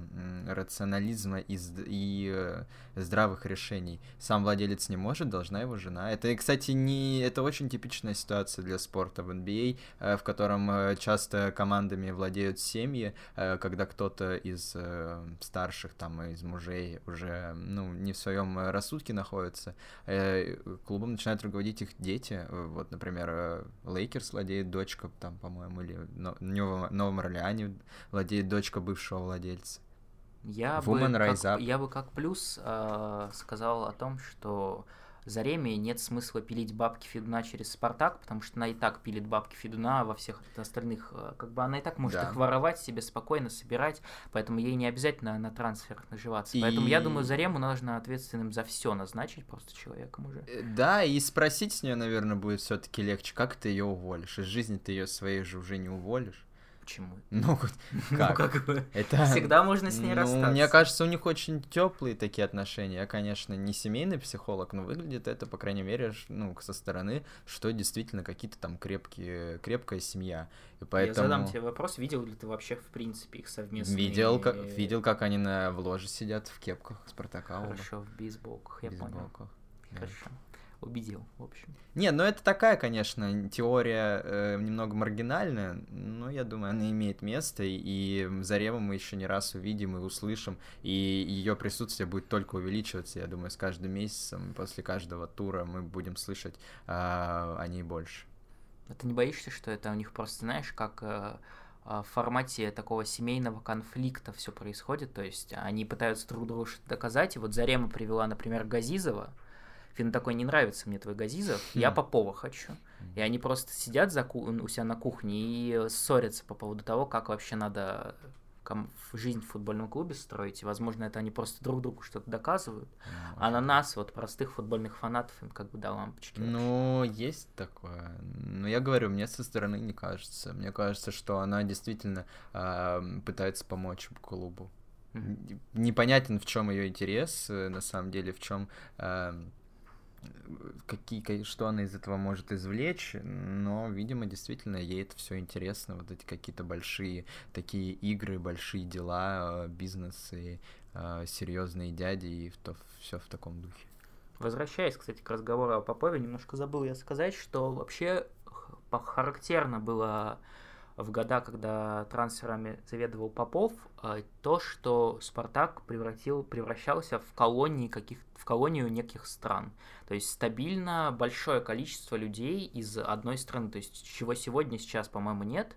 рационализма и, и э, здравых решений? Сам владелец не может, должна его жена. Это, кстати, не... Это очень типичная ситуация для спорта в NBA, а, в котором часто командами владеют семьи, Э, когда кто-то из э, старших, там, из мужей уже, ну, не в своем рассудке находится, э, клубом начинают руководить их дети. Вот, например, Лейкерс владеет дочка, там, по-моему, или в Новом Орлеане владеет дочка бывшего владельца. Я, бы как, я бы как плюс э, сказал о том, что Зареме нет смысла пилить бабки Федуна через Спартак, потому что она и так пилит бабки Федуна во всех остальных. Э, как бы она и так может да. их воровать себе спокойно, собирать, поэтому ей не обязательно на трансферах наживаться. И... Поэтому я думаю, Зарему нужно ответственным за все назначить просто человеком уже. Э, да, и спросить с нее, наверное, будет все-таки легче, как ты ее уволишь. Из жизни ты ее своей же уже не уволишь. Почему? Ну, ну, как? Ну, как бы, это... Всегда можно с ней ну, расстаться. Мне кажется, у них очень теплые такие отношения. Я, конечно, не семейный психолог, но выглядит это, по крайней мере, ну, со стороны, что действительно какие-то там крепкие, крепкая семья. И поэтому... Я задам тебе вопрос, видел ли ты вообще, в принципе, их совместные... Видел, как, видел, как они на, в ложе сидят в кепках Спартака. Хорошо, в бейсболках, я понял. Хорошо убедил, в общем. Не, ну это такая, конечно, теория э, немного маргинальная, но я думаю, она имеет место, и Зареву мы еще не раз увидим и услышим, и ее присутствие будет только увеличиваться, я думаю, с каждым месяцем, после каждого тура мы будем слышать э, о ней больше. А ты не боишься, что это у них просто, знаешь, как э, в формате такого семейного конфликта все происходит, то есть они пытаются друг другу что-то доказать, и вот Зарема привела, например, Газизова, Фин такой, не нравится мне твой Газизов, я хм. Попова хочу. И они просто сидят за ку- у себя на кухне и ссорятся по поводу того, как вообще надо жизнь в футбольном клубе строить, и, возможно, это они просто друг другу что-то доказывают, ну, а на нас, вот, простых футбольных фанатов, им как бы до лампочки. Ну, вообще. есть такое. Но я говорю, мне со стороны не кажется. Мне кажется, что она действительно э, пытается помочь клубу. Mm-hmm. Непонятен, в чем ее интерес, э, на самом деле, в чем... Э, какие, что она из этого может извлечь, но, видимо, действительно ей это все интересно, вот эти какие-то большие такие игры, большие дела, э, бизнесы, э, серьезные дяди и то, все в таком духе. Возвращаясь, кстати, к разговору о Попове, немножко забыл я сказать, что вообще характерно было в года, когда трансферами заведовал Попов, а, то, что Спартак превратил, превращался в колонии каких в колонию неких стран. То есть стабильно большое количество людей из одной страны, то есть чего сегодня сейчас, по-моему, нет.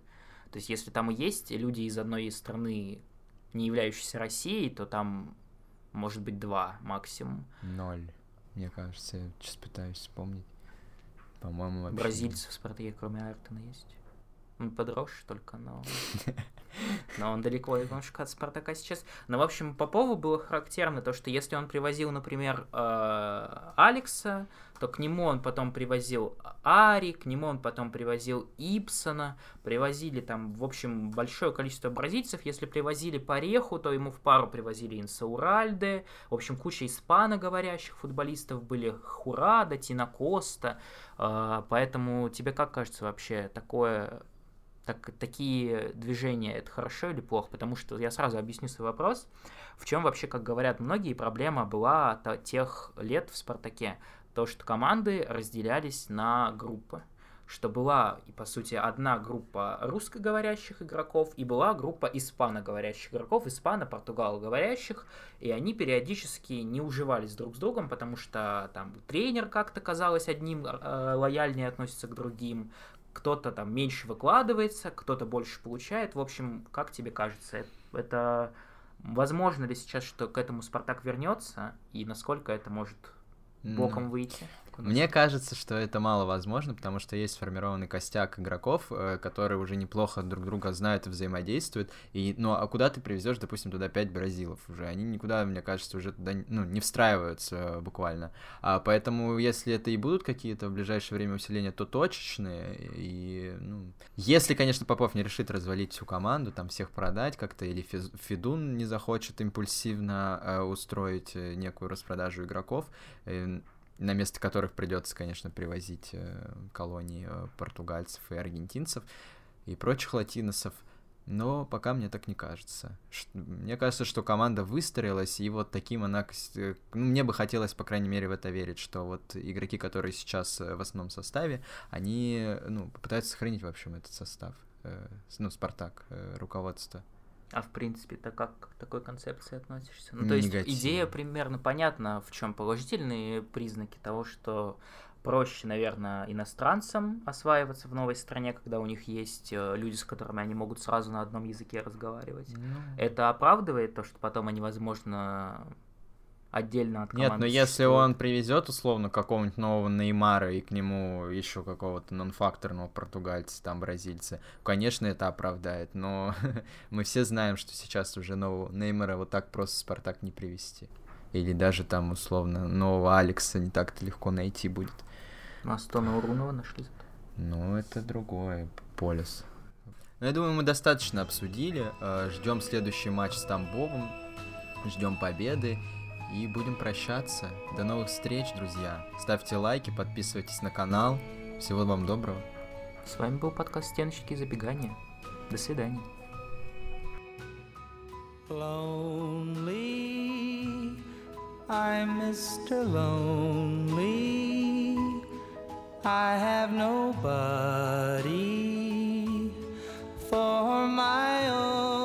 То есть если там и есть люди из одной страны, не являющиеся Россией, то там может быть два максимум. Ноль, мне кажется. Я сейчас пытаюсь вспомнить. По-моему, вообще... Бразильцев в Спартаке, кроме Айртона, есть. Он подросший только, но... Но он далеко немножко от Спартака сейчас. Но, в общем, Попову было характерно то, что если он привозил, например, э, Алекса, то к нему он потом привозил Ари, к нему он потом привозил Ипсона, привозили там, в общем, большое количество бразильцев. Если привозили Пареху, то ему в пару привозили Инсауральде. В общем, куча испаноговорящих футболистов были Хурада, Тина Коста. Э, поэтому тебе как кажется вообще такое так, такие движения это хорошо или плохо? Потому что я сразу объясню свой вопрос. В чем вообще, как говорят многие, проблема была от тех лет в «Спартаке»? То, что команды разделялись на группы что была, и по сути, одна группа русскоговорящих игроков и была группа испаноговорящих игроков, испано-португалоговорящих, и они периодически не уживались друг с другом, потому что там тренер как-то казалось одним э, лояльнее относится к другим, кто-то там меньше выкладывается, кто-то больше получает. В общем, как тебе кажется, это возможно ли сейчас, что к этому Спартак вернется, и насколько это может боком выйти? Мне кажется, что это мало возможно, потому что есть сформированный костяк игроков, э, которые уже неплохо друг друга знают и взаимодействуют. И, ну, а куда ты привезешь, допустим, туда пять бразилов уже? Они никуда, мне кажется, уже туда ну, не встраиваются буквально. А поэтому, если это и будут какие-то в ближайшее время усиления, то точечные. И, ну, если, конечно, Попов не решит развалить всю команду, там всех продать как-то, или Федун не захочет импульсивно э, устроить э, некую распродажу игроков, э, на место которых придется, конечно, привозить э, колонии э, португальцев и аргентинцев и прочих латиносов. Но пока мне так не кажется. Мне кажется, что команда выстроилась, и вот таким она... Э, ну, мне бы хотелось, по крайней мере, в это верить, что вот игроки, которые сейчас в основном составе, они, ну, попытаются сохранить, в общем, этот состав. Ну, Спартак, руководство. А в принципе, ты как к такой концепции относишься? Ну, то есть идея примерно понятна, в чем положительные признаки того, что проще, наверное, иностранцам осваиваться в новой стране, когда у них есть э, люди, с которыми они могут сразу на одном языке разговаривать. Ну... Это оправдывает то, что потом они, возможно, отдельно от команды. Нет, но если он привезет условно какого-нибудь нового Неймара и к нему еще какого-то нонфакторного португальца, там бразильца, конечно, это оправдает, но мы все знаем, что сейчас уже нового Неймара вот так просто Спартак не привести. Или даже там условно нового Алекса не так-то легко найти будет. А Стона Урунова нашли? Ну, это другое, полис. Ну, я думаю, мы достаточно обсудили. Э, Ждем следующий матч с Тамбовым. Ждем победы. И будем прощаться. До новых встреч, друзья. Ставьте лайки, подписывайтесь на канал. Всего вам доброго. С вами был подкаст «Стеночки забегания». До свидания. Lonely, I'm Mr. Lonely. I have nobody for my own.